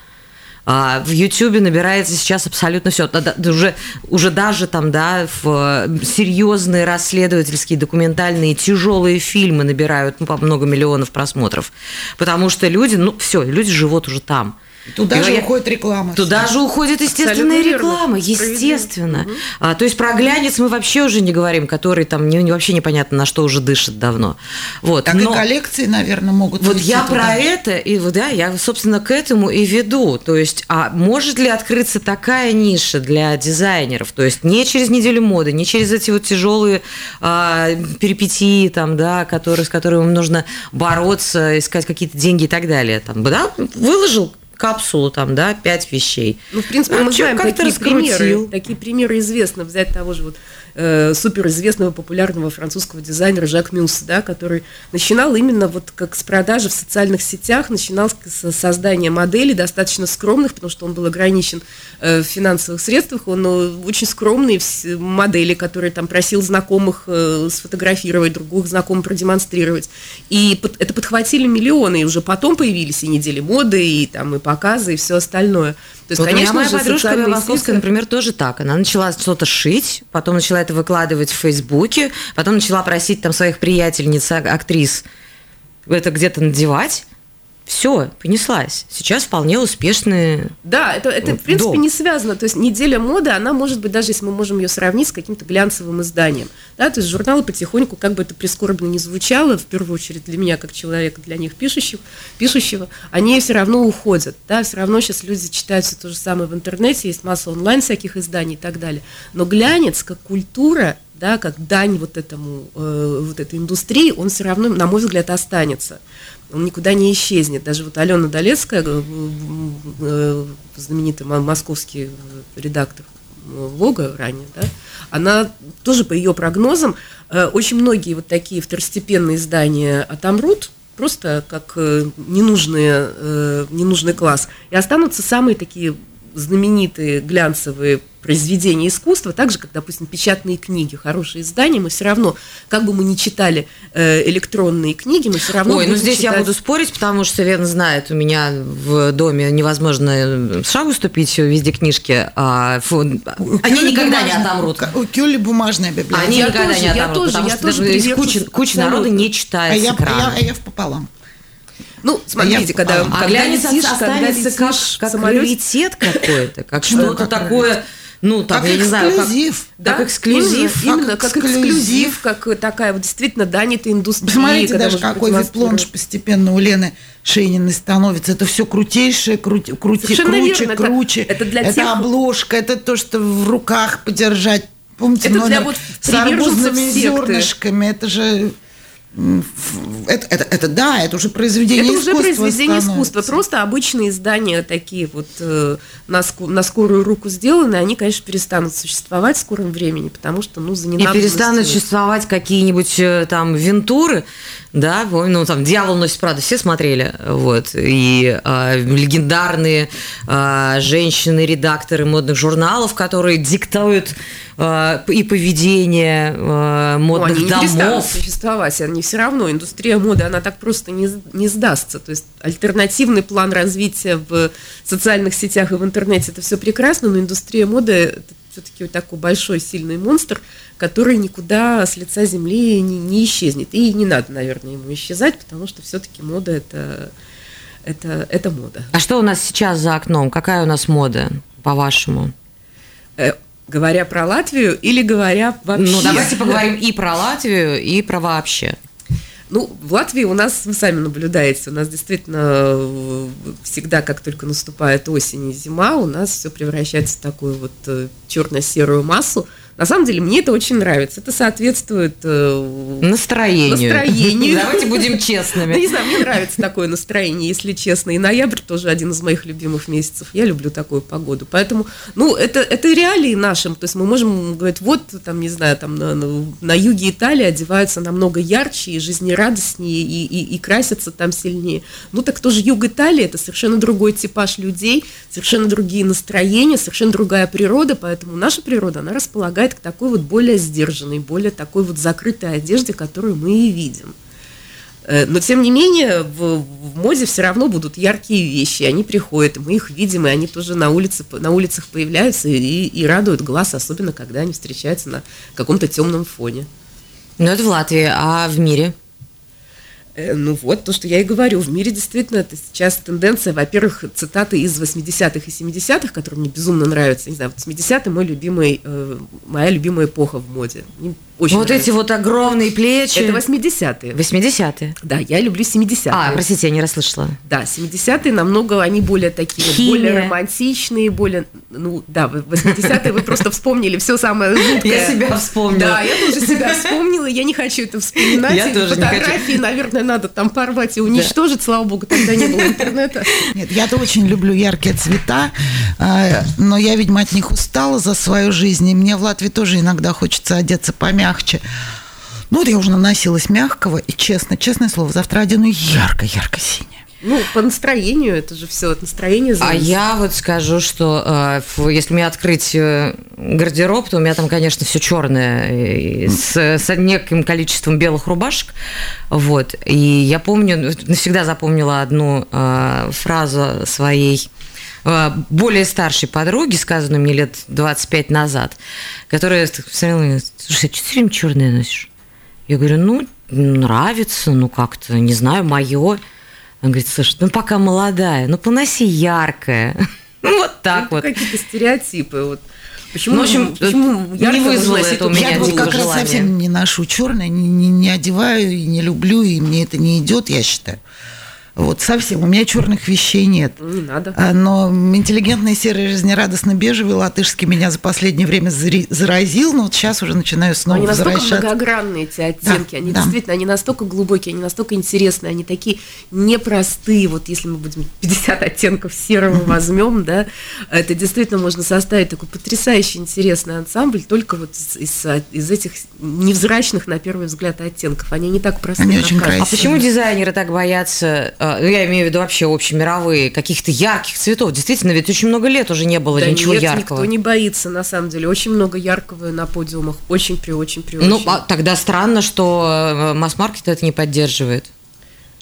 Speaker 2: А в Ютьюбе набирается сейчас абсолютно все. Уже, уже даже там, да, в серьезные расследовательские, документальные, тяжелые фильмы набирают ну, по много миллионов просмотров. Потому что люди, ну, все, люди живут уже там.
Speaker 1: Туда и же я... уходит реклама.
Speaker 2: Туда все. же уходит естественная реклама, естественно. А, то есть про глянец мы вообще уже не говорим, который там не, вообще непонятно на что уже дышит давно. Вот.
Speaker 1: Так Но... и коллекции, наверное, могут.
Speaker 2: Вот я туда. про это и вот да, я собственно к этому и веду. То есть, а может ли открыться такая ниша для дизайнеров? То есть не через неделю моды, не через эти вот тяжелые а, перипетии там, да, которые с которыми нужно бороться, искать какие-то деньги и так далее. Там, да, выложил капсулу, там, да, пять вещей.
Speaker 4: Ну, в принципе, а мы знаем такие примеры. Такие примеры известны. Взять того же вот э, суперизвестного популярного французского дизайнера Жак Мюс, да, который начинал именно вот как с продажи в социальных сетях, начинал с создания моделей достаточно скромных, потому что он был ограничен э, в финансовых средствах, он э, очень скромные модели, которые там просил знакомых сфотографировать, других знакомых продемонстрировать. И это подхватили миллионы, и уже потом появились и недели моды, и там и показы, и все остальное.
Speaker 2: То есть, вот конечно, у меня моя подружка московская, например, тоже так. Она начала что-то шить, потом начала это выкладывать в Фейсбуке, потом начала просить там своих приятельниц, актрис это где-то надевать все, понеслась. Сейчас вполне успешные.
Speaker 4: Да, это, это в принципе дом. не связано. То есть неделя моды, она может быть, даже если мы можем ее сравнить с каким-то глянцевым изданием. Да, то есть журналы потихоньку, как бы это прискорбно не звучало, в первую очередь для меня, как человека, для них пишущих, пишущего, они все равно уходят. Да, все равно сейчас люди читают все то же самое в интернете, есть масса онлайн всяких изданий и так далее. Но глянец, как культура, да, как дань вот этому, э, вот этой индустрии, он все равно, на мой взгляд, останется он никуда не исчезнет. Даже вот Алена Долецкая, э, э, знаменитый московский редактор Вога ранее, да, она тоже по ее прогнозам, э, очень многие вот такие второстепенные издания отомрут, просто как ненужные, ненужный класс, и останутся самые такие знаменитые глянцевые произведения искусства, так же, как, допустим, печатные книги, хорошие издания, мы все равно, как бы мы ни читали э, электронные книги, мы все равно
Speaker 2: Ой, ну здесь
Speaker 4: читать...
Speaker 2: я буду спорить, потому что Лена знает, у меня в доме невозможно шагу ступить, везде книжки, а фу, они никогда не
Speaker 1: бумажная-
Speaker 2: отомрут.
Speaker 1: У Кюлли бумажная библиотека.
Speaker 2: Они
Speaker 4: Я
Speaker 2: никогда
Speaker 4: тоже,
Speaker 2: не
Speaker 4: я
Speaker 2: отомрут,
Speaker 4: тоже,
Speaker 2: потому
Speaker 4: я
Speaker 2: что
Speaker 4: тоже
Speaker 2: даже
Speaker 4: приверженец
Speaker 2: куча, куча народа не
Speaker 1: а
Speaker 2: читает
Speaker 1: я,
Speaker 2: с экрана.
Speaker 1: я, а я в пополам.
Speaker 4: Ну, смотрите,
Speaker 1: А
Speaker 4: когда,
Speaker 1: я-
Speaker 2: А
Speaker 4: когда
Speaker 2: глянец
Speaker 4: летишь, когда
Speaker 2: как,
Speaker 4: летишь
Speaker 2: как
Speaker 4: самолете-
Speaker 2: раритет какой-то, как что-то
Speaker 1: как
Speaker 2: такое, ну, там,
Speaker 1: Как
Speaker 2: я не знаю, как,
Speaker 1: эксклюзив.
Speaker 2: как эксклюзив.
Speaker 4: Именно,
Speaker 1: Как
Speaker 4: как
Speaker 1: эксклюзив.
Speaker 4: эксклюзив, как такая вот действительно дань этой индустрии.
Speaker 1: Посмотрите даже, какой вип-лонж постепенно у Лены Шейниной становится. Это все крутейшее, крути, крути,
Speaker 4: Совершенно
Speaker 1: круче,
Speaker 4: верно. Это-
Speaker 1: круче.
Speaker 4: это для тех-
Speaker 1: обложка, это то, что в руках подержать. Помните,
Speaker 4: Это для
Speaker 1: номер
Speaker 4: вот
Speaker 1: с арбузными зернышками. Это же... Это, это, это да, это уже произведение
Speaker 4: Это уже
Speaker 1: искусства
Speaker 4: произведение
Speaker 1: становится.
Speaker 4: искусства. Просто обычные издания такие вот э, на, ску- на скорую руку сделаны, они, конечно, перестанут существовать в скором времени, потому что, ну, за
Speaker 2: И перестанут существовать какие-нибудь э, там вентуры, да, ну там «Дьявол носит Прада» все смотрели, вот, и э, легендарные э, женщины-редакторы модных журналов, которые диктуют э, и поведение э,
Speaker 4: Ну,
Speaker 2: модных
Speaker 4: они не перестанут
Speaker 2: домов.
Speaker 4: существовать, они все равно, индустрия моды, она так просто не, не сдастся. То есть альтернативный план развития в социальных сетях и в интернете, это все прекрасно, но индустрия моды все-таки вот такой большой, сильный монстр, который никуда с лица земли не, не исчезнет. И не надо, наверное, ему исчезать, потому что все-таки мода это, это, это мода.
Speaker 2: А что у нас сейчас за окном? Какая у нас мода, по-вашему?
Speaker 4: Э, говоря про Латвию или говоря вообще?
Speaker 2: Ну, давайте поговорим и про Латвию, и про вообще.
Speaker 4: Ну, в Латвии у нас, вы сами наблюдаете, у нас действительно э, всегда, как только наступает осень и зима, у нас все превращается в такую вот э, черно-серую массу. На самом деле, мне это очень нравится. Это соответствует э,
Speaker 2: Настроению.
Speaker 4: Настроению.
Speaker 2: Давайте будем
Speaker 4: Да не
Speaker 2: честными.
Speaker 4: знаю, мне нравится такое настроение, если честно. И ноябрь тоже один из моих любимых месяцев. Я люблю такую погоду. Поэтому, ну, это, это реалии нашим. То есть мы можем говорить, вот, там, не знаю, там на, на, на юге Италии одеваются намного ярче и жизнерадостнее, и, и, и красятся там сильнее. Ну, так тоже юг Италии, это совершенно другой типаж людей, совершенно другие настроения, совершенно другая природа. Поэтому наша природа, она располагает к такой вот более сдержанной, более такой вот закрытой одежде, которую мы и видим. Э, Но, тем не менее, в, в моде все равно будут яркие вещи. Они приходят, мы их видим, и они тоже на, улице, на улицах появляются и, и радуют глаз, особенно когда они встречаются на каком-то темном фоне.
Speaker 2: Ну, это в Латвии, а в мире?
Speaker 4: Э, Ну вот, то, что я и говорю, в мире действительно это сейчас тенденция, во-первых, цитаты из 80-х и 70-х, которые мне безумно нравятся. Не знаю, вот 80-е мой любимый, э, моя любимая эпоха в моде. Мне очень
Speaker 2: вот
Speaker 4: нравится.
Speaker 2: эти вот огромные плечи.
Speaker 4: Это 80-е.
Speaker 2: 80-е.
Speaker 4: Да, я люблю 70-е.
Speaker 2: А, простите, я не расслышала.
Speaker 4: Да, 70-е намного, они более такие,
Speaker 2: Химия.
Speaker 4: более романтичные, более, ну, да, в 80-е вы просто вспомнили все самое жуткое.
Speaker 2: Я себя вспомнила.
Speaker 4: Да, я тоже себя вспомнила, я не хочу это вспоминать.
Speaker 2: Я тоже не хочу.
Speaker 4: Фотографии, наверное, надо там порвать и уничтожить, слава богу, тогда не было интернета.
Speaker 1: Нет, я-то очень люблю яркие цвета, э, но я, видимо, от них устала за свою жизнь, и мне в Латвии тоже иногда хочется одеться помягче. Ну, вот я уже наносилась мягкого, и честно, честное слово, завтра одену ярко-ярко синее.
Speaker 4: Ну, по настроению, это же все от настроения
Speaker 2: А
Speaker 4: зависит.
Speaker 2: я вот скажу, что э, если мне открыть э, гардероб, то у меня там, конечно, все черное, с, с неким количеством белых рубашек. Вот. И я помню, ну, навсегда запомнила одну э, фразу своей э, более старшей подруги, сказанную мне лет 25 назад, которая смотрела на меня, слушай, а что ты все время черное носишь? Я говорю, ну, нравится, ну, как-то, не знаю, мое. Он говорит, слушай, ну пока молодая, ну поноси яркое. Ну вот так вот.
Speaker 4: какие-то стереотипы. Вот. Почему,
Speaker 2: Ну, в общем,
Speaker 4: почему
Speaker 2: не
Speaker 4: ярко
Speaker 2: вызвало это у меня
Speaker 1: Я вот как раз
Speaker 2: желание.
Speaker 1: совсем не ношу черное, не, не- не одеваю и не люблю, и мне это не идет, я считаю. Вот совсем. У меня черных вещей нет.
Speaker 4: Не надо.
Speaker 1: А, Но интеллигентный серый жизнерадостно бежевый латышский меня за последнее время заразил, но вот сейчас уже начинаю снова
Speaker 4: они настолько
Speaker 1: возвращаться.
Speaker 4: многогранные, эти оттенки,
Speaker 1: Да,
Speaker 4: они
Speaker 1: да.
Speaker 4: действительно, они настолько глубокие, они настолько интересные, они такие непростые. Вот если мы будем 50 оттенков серого возьмем, да, это действительно можно составить такой потрясающе интересный ансамбль только вот из, из- этих невзрачных, на первый взгляд, оттенков. Они не так просты,
Speaker 1: Они
Speaker 4: как
Speaker 1: очень
Speaker 4: кажется.
Speaker 2: А почему дизайнеры так боятся, э, ну, я имею в виду вообще общемировые, каких-то ярких цветов? Действительно, ведь очень много лет уже не было
Speaker 4: Да
Speaker 2: ничего
Speaker 4: нет,
Speaker 2: яркого.
Speaker 4: никто не боится, на самом деле. Очень много яркого на подиумах. Очень при очень при
Speaker 2: Ну,
Speaker 4: очень.
Speaker 2: а тогда странно, что э, масс-маркет это не поддерживает.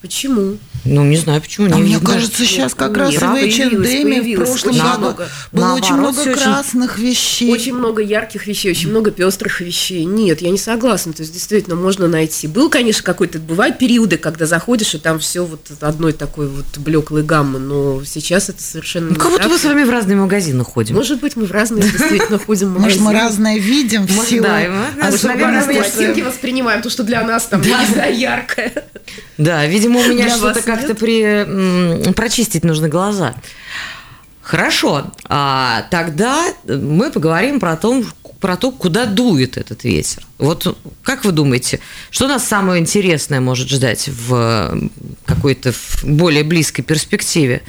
Speaker 4: Почему?
Speaker 2: Ну, не знаю, почему.
Speaker 1: А
Speaker 2: не
Speaker 1: мне
Speaker 2: видно.
Speaker 1: кажется, сейчас как
Speaker 4: Нет,
Speaker 1: раз в H&M в прошлом
Speaker 4: Очень
Speaker 1: году
Speaker 4: много.
Speaker 1: было очень
Speaker 2: Наоборот,
Speaker 1: много
Speaker 2: всё очень-
Speaker 1: красных вещей.
Speaker 4: Очень много ярких вещей, очень много пестрых вещей. Нет, я не согласна. То есть, действительно, можно найти. Был, конечно, какой-то... Бывают периоды, когда заходишь, и там все вот одной такой вот блеклой гаммы, но сейчас это совершенно
Speaker 2: Ну,
Speaker 4: не
Speaker 2: как будто мы с вами в разные магазины ходим.
Speaker 4: Может быть, мы в разные действительно ходим в
Speaker 1: Может, мы
Speaker 4: магазины.
Speaker 1: разное видим в силу
Speaker 2: да, и мы- наверное,
Speaker 4: Разные
Speaker 2: мы-
Speaker 4: воспринимаем, то, что для нас там, не знаю, яркое.
Speaker 2: Да, видимо, у меня что-то как-то при... прочистить нужны глаза. Хорошо, а, тогда мы поговорим про, том, про то, куда дует этот ветер. Вот как вы думаете, что нас самое интересное может ждать в какой-то более близкой перспективе?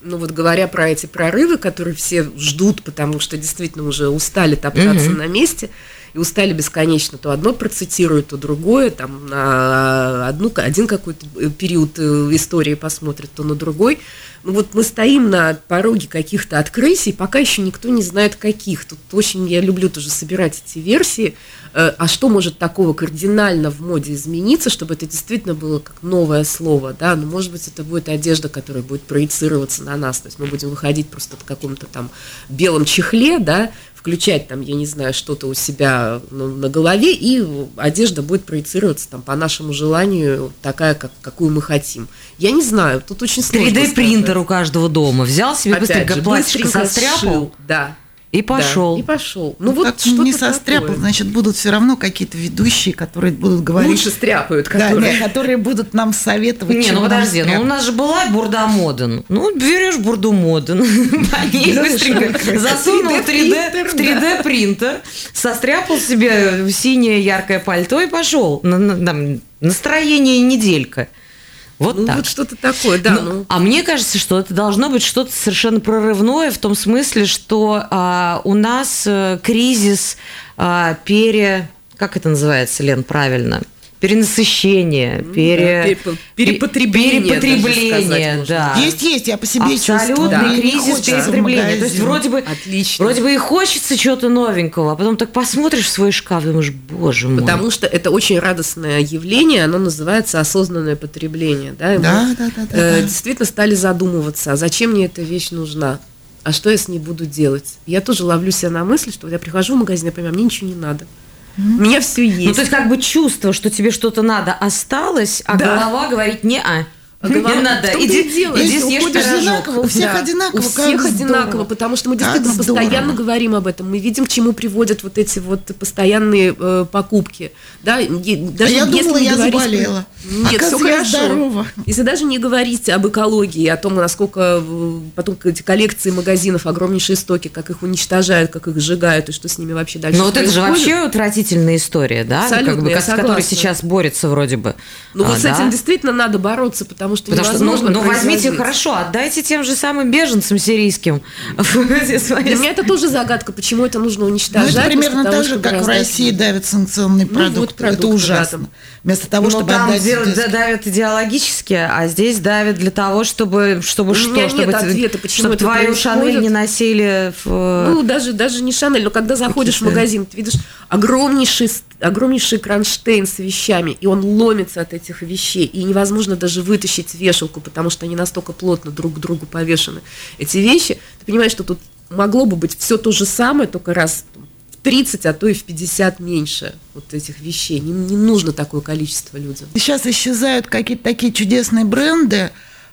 Speaker 4: Ну вот говоря про эти прорывы, которые все ждут, потому что действительно уже устали топтаться
Speaker 2: Мгм.
Speaker 4: на месте и устали бесконечно, то одно процитирует, то другое, там на одну, один какой-то э, период э, истории посмотрит, то на другой. Ну вот мы стоим на пороге каких-то открытий, пока еще никто не знает каких. Тут очень я люблю тоже собирать эти версии. Э, А что может такого кардинально в моде измениться, чтобы это действительно было как новое слово, да? Ну, может быть, это будет одежда, которая будет проецироваться на нас. То есть мы будем выходить просто в каком-то там белом чехле, да, включать там, я не знаю, что-то у себя ну, на голове, и одежда будет проецироваться там по нашему желанию такая, как, какую мы хотим. Я не знаю, тут очень сложно
Speaker 2: 3D-принтер
Speaker 4: сказать.
Speaker 2: у каждого дома. Взял себе
Speaker 4: Опять
Speaker 2: быстренько
Speaker 4: же,
Speaker 2: платьишко
Speaker 4: быстренько
Speaker 2: состряпал
Speaker 4: сшил, да.
Speaker 2: И
Speaker 4: да,
Speaker 2: пошел.
Speaker 4: и пошел. Ну, вот
Speaker 1: как
Speaker 4: что-то
Speaker 1: не состряпал,
Speaker 4: такое.
Speaker 1: значит, будут все равно какие-то ведущие, которые будут говорить...
Speaker 4: Лучше стряпают,
Speaker 1: Да,
Speaker 4: которые...
Speaker 1: нет, которые будут нам советовать.
Speaker 2: Не, ну подожди, ну у нас же была бурда моден. Ну, берешь бурду моден, по ней быстренько засунул в 3D, в 3D принтер, состряпал себе синее яркое пальто и пошел. Настроение неделька. Вот
Speaker 4: Ну,
Speaker 2: так.
Speaker 4: вот что-то такое, да.
Speaker 2: Ну,
Speaker 4: ну.
Speaker 2: А мне кажется, что это должно быть что-то совершенно прорывное в том смысле, что а, у нас э, кризис а, пере... Как это называется, Лен, правильно? Перенасыщение, пере...
Speaker 4: перепо- перепотребление,
Speaker 2: перепотребление,
Speaker 4: сказать
Speaker 2: да.
Speaker 1: Есть, есть, я по себе чувствую.
Speaker 2: Абсолютный
Speaker 1: не
Speaker 2: кризис перепотребления. То есть вроде бы,
Speaker 4: Отлично.
Speaker 2: вроде бы и хочется чего-то новенького, а потом так посмотришь в свой шкаф, думаешь, боже мой.
Speaker 4: Потому что это очень радостное явление, оно называется осознанное потребление. Да, И мы,
Speaker 1: Да, да, да, да,
Speaker 4: э,
Speaker 1: да.
Speaker 4: Действительно стали задумываться, а зачем мне эта вещь нужна? А что я с ней буду делать? Я тоже ловлю себя на мысли, что я прихожу в магазин, я понимаю, мне ничего не надо. У меня все есть.
Speaker 2: Ну, то есть как бы чувство, что тебе что-то надо, осталось, а
Speaker 4: Да.
Speaker 2: голова говорит, не а.
Speaker 4: А
Speaker 2: Не
Speaker 4: голова-
Speaker 2: надо,
Speaker 4: том-то
Speaker 2: иди,
Speaker 4: и дело.
Speaker 2: иди съешь
Speaker 4: уходишь
Speaker 2: пирожок.
Speaker 1: одинаково, у всех одинаково,
Speaker 4: У всех
Speaker 1: здорово.
Speaker 4: одинаково, потому что мы
Speaker 1: Как
Speaker 4: действительно
Speaker 1: здорово.
Speaker 4: постоянно говорим об этом. Мы видим, к чему приводят вот эти вот постоянные э, покупки. Да, даже
Speaker 1: я
Speaker 4: если
Speaker 1: думала,
Speaker 4: не
Speaker 1: я
Speaker 4: говорить
Speaker 1: заболела.
Speaker 4: Нет, все
Speaker 1: я
Speaker 4: хорошо.
Speaker 1: здорова.
Speaker 4: Если даже не говорить об экологии, о том, насколько э, потом эти коллекции магазинов, огромнейшие стоки, как их уничтожают, как их сжигают и что с ними вообще дальше
Speaker 2: Ну вот это же вообще отвратительная история, да?
Speaker 4: Абсолютно,
Speaker 2: как бы,
Speaker 4: я
Speaker 2: с которой сейчас борется вроде бы.
Speaker 4: Ну
Speaker 2: А,
Speaker 4: вот с
Speaker 2: да?
Speaker 4: этим действительно надо бороться, потому что
Speaker 2: Потому что, ну, ну, возьмите, хорошо, отдайте тем же самым беженцам сирийским.
Speaker 4: Для меня это тоже загадка, почему это нужно
Speaker 1: Ну,
Speaker 4: уничтожать.
Speaker 1: это примерно так же, как в России давят санкционные
Speaker 4: Ну,
Speaker 1: продукты, это ужасно. Вместо того,
Speaker 2: Ну,
Speaker 1: чтобы отдать...
Speaker 2: давят идеологически, а здесь давят для того, чтобы, чтобы что? чтобы,
Speaker 4: ответа, почему это
Speaker 2: твою. Шанель не носили в...
Speaker 4: Ну, даже, даже не Шанель, но когда заходишь в магазин, ты видишь огромнейший, огромнейший кронштейн с вещами, и он ломится от этих вещей, и невозможно даже вытащить вешалку, потому что они настолько плотно друг к другу повешены. Эти вещи, ты понимаешь, что тут могло бы быть все то же самое, только раз в 30, а то и в 50 меньше вот этих вещей. Не, не нужно такое количество людям.
Speaker 1: Сейчас исчезают какие-то такие чудесные бренды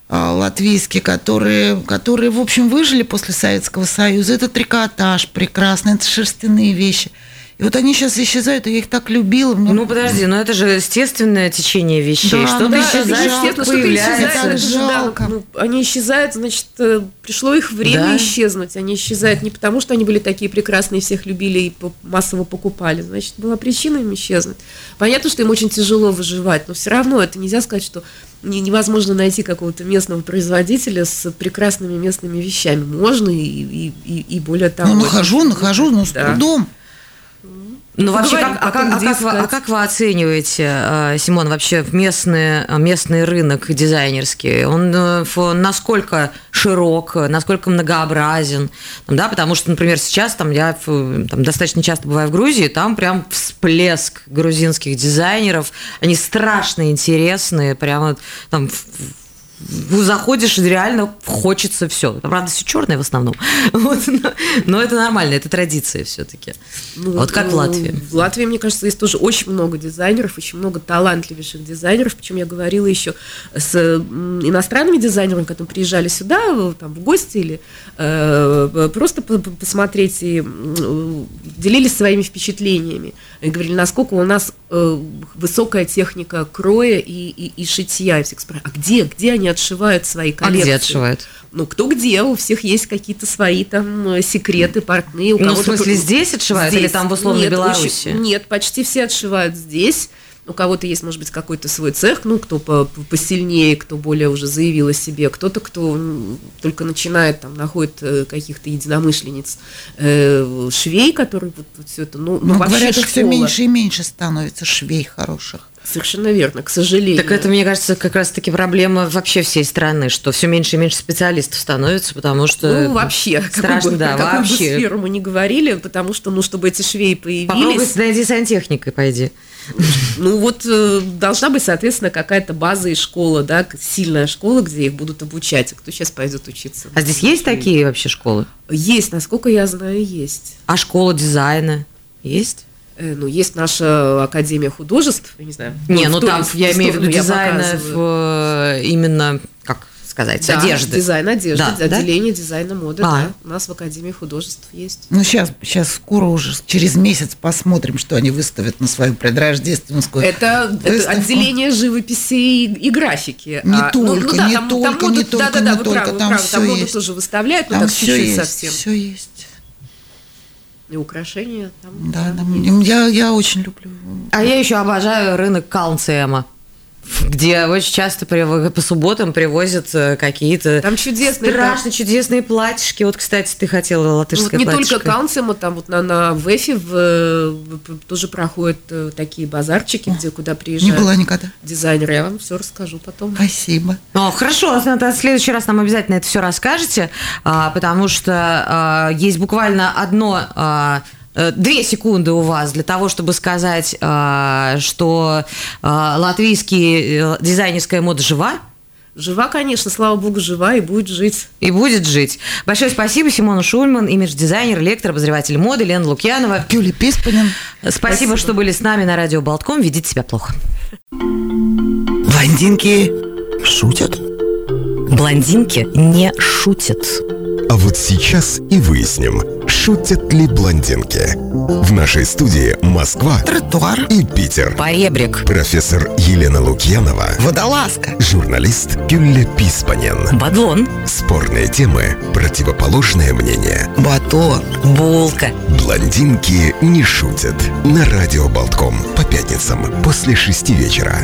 Speaker 1: а, латвийские, которые, которые, в общем, выжили после Советского Союза. Это трикотаж прекрасный, это шерстяные вещи. И вот они сейчас исчезают, и я их так любила. Мне...
Speaker 2: Ну, подожди, но это же естественное течение вещей.
Speaker 1: Да,
Speaker 2: что-то
Speaker 1: да,
Speaker 2: исчезает, что-то появляется.
Speaker 4: исчезает. это же, да,
Speaker 1: Жалко.
Speaker 4: ну, они исчезают, значит, э, пришло их время
Speaker 2: Да.
Speaker 4: исчезнуть. Они исчезают не потому, что они были такие прекрасные, всех любили и массово покупали. Значит, была причина им исчезнуть. Понятно, что им очень тяжело выживать, но все равно это нельзя сказать, что не- невозможно найти какого-то местного производителя с прекрасными местными вещами. Можно и, и, и- и более того.
Speaker 1: Ну, нахожу, нахожу, но с
Speaker 4: Да.
Speaker 1: трудом.
Speaker 2: Ну, вообще,
Speaker 4: Поговорим
Speaker 2: как, а, как, а как вы, а как вы оцениваете, э, Симон, вообще местный, местный рынок дизайнерский? Он э, насколько широк, насколько многообразен? Да, потому что, например, сейчас там, я там, достаточно часто бываю в Грузии, там прям всплеск грузинских дизайнеров. Они страшно интересные, прямо там заходишь, реально хочется все. Правда, все черное в основном. Вот, но, но это нормально, это традиция все-таки.
Speaker 4: Ну,
Speaker 2: вот как в
Speaker 4: ну,
Speaker 2: Латвии.
Speaker 4: В Латвии, мне кажется, есть тоже очень много дизайнеров, очень много талантливейших дизайнеров. Причем я говорила еще с иностранными дизайнерами, которые приезжали сюда, там, в гости или э, просто по- по- посмотреть и делились своими впечатлениями. И говорили, насколько у нас э, высокая техника кроя и, и, и шитья. И все а где, где они отшивают свои
Speaker 2: А
Speaker 4: коллекции?
Speaker 2: где отшивают?
Speaker 4: Ну, кто где, у всех есть какие-то свои там э, секреты, портные. У
Speaker 2: Ну, в смысле, здесь отшивают или там в условной
Speaker 4: Нет,
Speaker 2: Беларуси?
Speaker 4: очень- нет, почти все отшивают здесь. У кого-то есть, может быть, какой-то свой цех, ну, кто по- по- посильнее, кто более уже заявил о себе, кто-то, кто только начинает, там, находит э, каких-то единомышленниц, э, швей, которые вот, все это, ну, ну,
Speaker 1: Ну,
Speaker 4: вообще
Speaker 1: говорят, что все меньше и меньше становится швей хороших.
Speaker 4: Совершенно верно, к сожалению.
Speaker 2: Так это, мне кажется, как раз-таки проблема вообще всей страны, что все меньше и меньше специалистов становится, потому что...
Speaker 4: Ну, вообще,
Speaker 2: страшно,
Speaker 4: какую бы,
Speaker 2: да,
Speaker 4: какую
Speaker 2: вообще.
Speaker 4: сферу мы не говорили, потому что, ну, чтобы эти швеи
Speaker 2: Попробуй
Speaker 4: появились,
Speaker 2: найди сантехникой, пойди.
Speaker 4: Ну вот э, должна быть, соответственно, какая-то база и школа, да, сильная школа, где их будут обучать. А Кто сейчас пойдет учиться?
Speaker 2: А здесь есть такие вообще школы?
Speaker 4: Есть, насколько я знаю, есть.
Speaker 2: А школа дизайна есть?
Speaker 4: Э, Ну, есть наша Академия художеств, я не знаю.
Speaker 2: Не, ну
Speaker 4: ту-
Speaker 2: там, я имею в виду дизайна
Speaker 4: показываю.
Speaker 2: в, э, именно, как сказать,
Speaker 4: Да,
Speaker 2: одежды.
Speaker 4: Дизайн одежды,
Speaker 2: Да, да?
Speaker 4: отделение дизайна моды,
Speaker 2: А.
Speaker 4: да. У нас в Академии художеств есть.
Speaker 1: Ну, сейчас, сейчас скоро уже, через месяц посмотрим, что они выставят на свою предрождественскую.
Speaker 4: Это, это отделение живописи и, и графики.
Speaker 1: Не
Speaker 4: А, ну,
Speaker 1: только,
Speaker 4: да,
Speaker 1: не
Speaker 4: там,
Speaker 1: только,
Speaker 4: там
Speaker 1: не
Speaker 4: моду-
Speaker 1: только,
Speaker 4: да-да-да,
Speaker 1: не
Speaker 4: вы
Speaker 1: только,
Speaker 4: правы, вы
Speaker 1: там
Speaker 4: правы, там моду
Speaker 1: есть.
Speaker 4: тоже выставляют, но
Speaker 1: Там
Speaker 4: так
Speaker 1: все
Speaker 4: чуть-чуть
Speaker 1: есть,
Speaker 4: совсем.
Speaker 1: все есть.
Speaker 4: И украшения там.
Speaker 1: Да, нам- я, я очень люблю.
Speaker 2: А я еще обожаю рынок Каунцема, где очень часто по субботам привозят э, какие-то
Speaker 4: Там чудесные,
Speaker 2: страшно чудесные платьишки. Вот, кстати, ты хотела
Speaker 4: Ну, вот
Speaker 2: латышское
Speaker 4: не
Speaker 2: платьишко.
Speaker 4: только Каунсема, там вот на, на ВЭФе в, в- тоже проходят э, такие базарчики, где куда
Speaker 1: Не
Speaker 4: приезжают
Speaker 1: была никогда.
Speaker 4: дизайнеры. Я вам все расскажу потом.
Speaker 1: Спасибо.
Speaker 2: О, хорошо, Ната, в следующий раз нам обязательно это все расскажете, а, потому что а, есть буквально одно... э, Две секунды у вас для того, чтобы сказать, а, что а, латвийский э, дизайнерская мода жива
Speaker 4: Жива, конечно, слава богу, жива и будет жить.
Speaker 2: и будет жить. Большое спасибо Симону Шульман, имидж-дизайнер, лектор, обозреватель моды, Лена Лукьянова.
Speaker 1: Гюли Писпанин.
Speaker 2: Спасибо, что были с нами на радио Болтком. Ведите себя плохо.
Speaker 1: Блондинки шутят?
Speaker 2: Блондинки не шутят.
Speaker 3: А вот сейчас и выясним, шутят ли блондинки. В нашей студии Москва
Speaker 1: Тротуар.
Speaker 3: и Питер.
Speaker 2: Поребрик.
Speaker 3: Профессор Елена Лукьянова,
Speaker 1: Водолазка.
Speaker 3: журналист Гюлля Писпанин.
Speaker 2: Бадлон.
Speaker 3: Спорные темы, противоположное мнение.
Speaker 1: Батон.
Speaker 2: Булка.
Speaker 3: Блондинки не шутят. На радио Болтком по пятницам после шести вечера.